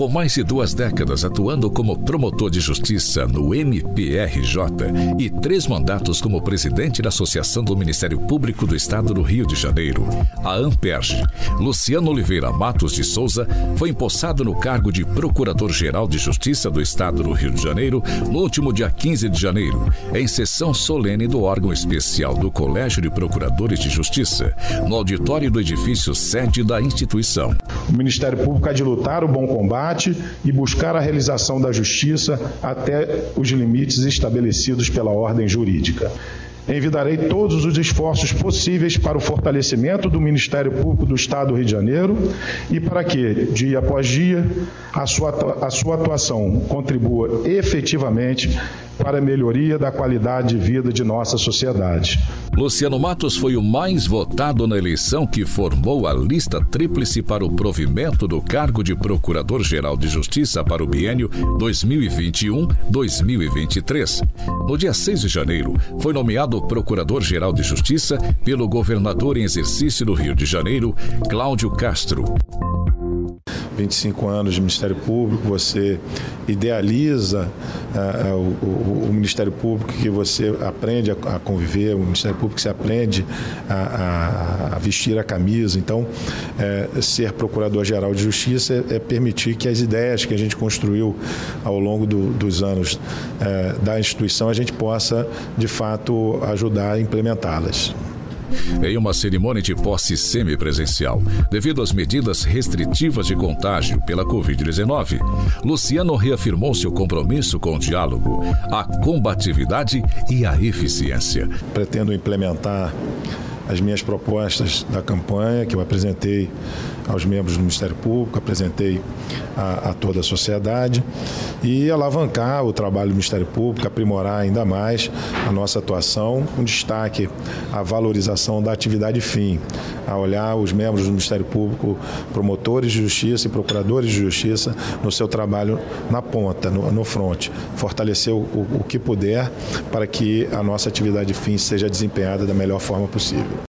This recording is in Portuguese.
Com mais de duas décadas atuando como promotor de justiça no MPRJ e três mandatos como presidente da Associação do Ministério Público do Estado do Rio de Janeiro, a AMPERJ, Luciano Oliveira Matos de Souza foi empossado no cargo de Procurador-Geral de Justiça do Estado do Rio de Janeiro no último dia 15 de janeiro, em sessão solene do órgão especial do Colégio de Procuradores de Justiça, no auditório do edifício sede da instituição. O Ministério Público há de lutar o bom combate e buscar a realização da justiça até os limites estabelecidos pela ordem jurídica. Envidarei todos os esforços possíveis para o fortalecimento do Ministério Público do Estado do Rio de Janeiro e para que, dia após dia, a sua, a sua atuação contribua efetivamente para a melhoria da qualidade de vida de nossa sociedade. Luciano Matos foi o mais votado na eleição que formou a lista tríplice para o provimento do cargo de Procurador-Geral de Justiça para o biênio 2021-2023. No dia 6 de janeiro, foi nomeado Procurador-Geral de Justiça pelo governador em exercício do Rio de Janeiro, Cláudio Castro. 25 anos de Ministério Público, você idealiza uh, o, o, Ministério Público, que você aprende a, a, conviver, o Ministério Público que você aprende a, a, a vestir a camisa. Então, é, ser Procurador-Geral de Justiça é, é, permitir que as ideias que a gente construiu ao longo do, dos anos é, da instituição, a gente possa, de fato, ajudar a implementá-las em uma cerimônia de posse semipresencial, devido às medidas restritivas de contágio pela Covid-19. Luciano reafirmou seu compromisso com o diálogo, a combatividade e a eficiência. Pretendo implementar as minhas propostas da campanha que eu apresentei aos membros do Ministério Público, apresentei a, a, toda a sociedade e alavancar o trabalho do Ministério Público, aprimorar ainda mais a nossa atuação, com destaque à valorização da atividade fim, a olhar os membros do Ministério Público, promotores de justiça e procuradores de justiça no seu trabalho na ponta, no, no fronte, fortalecer o, o que puder para que a nossa atividade fim seja desempenhada da melhor forma possível.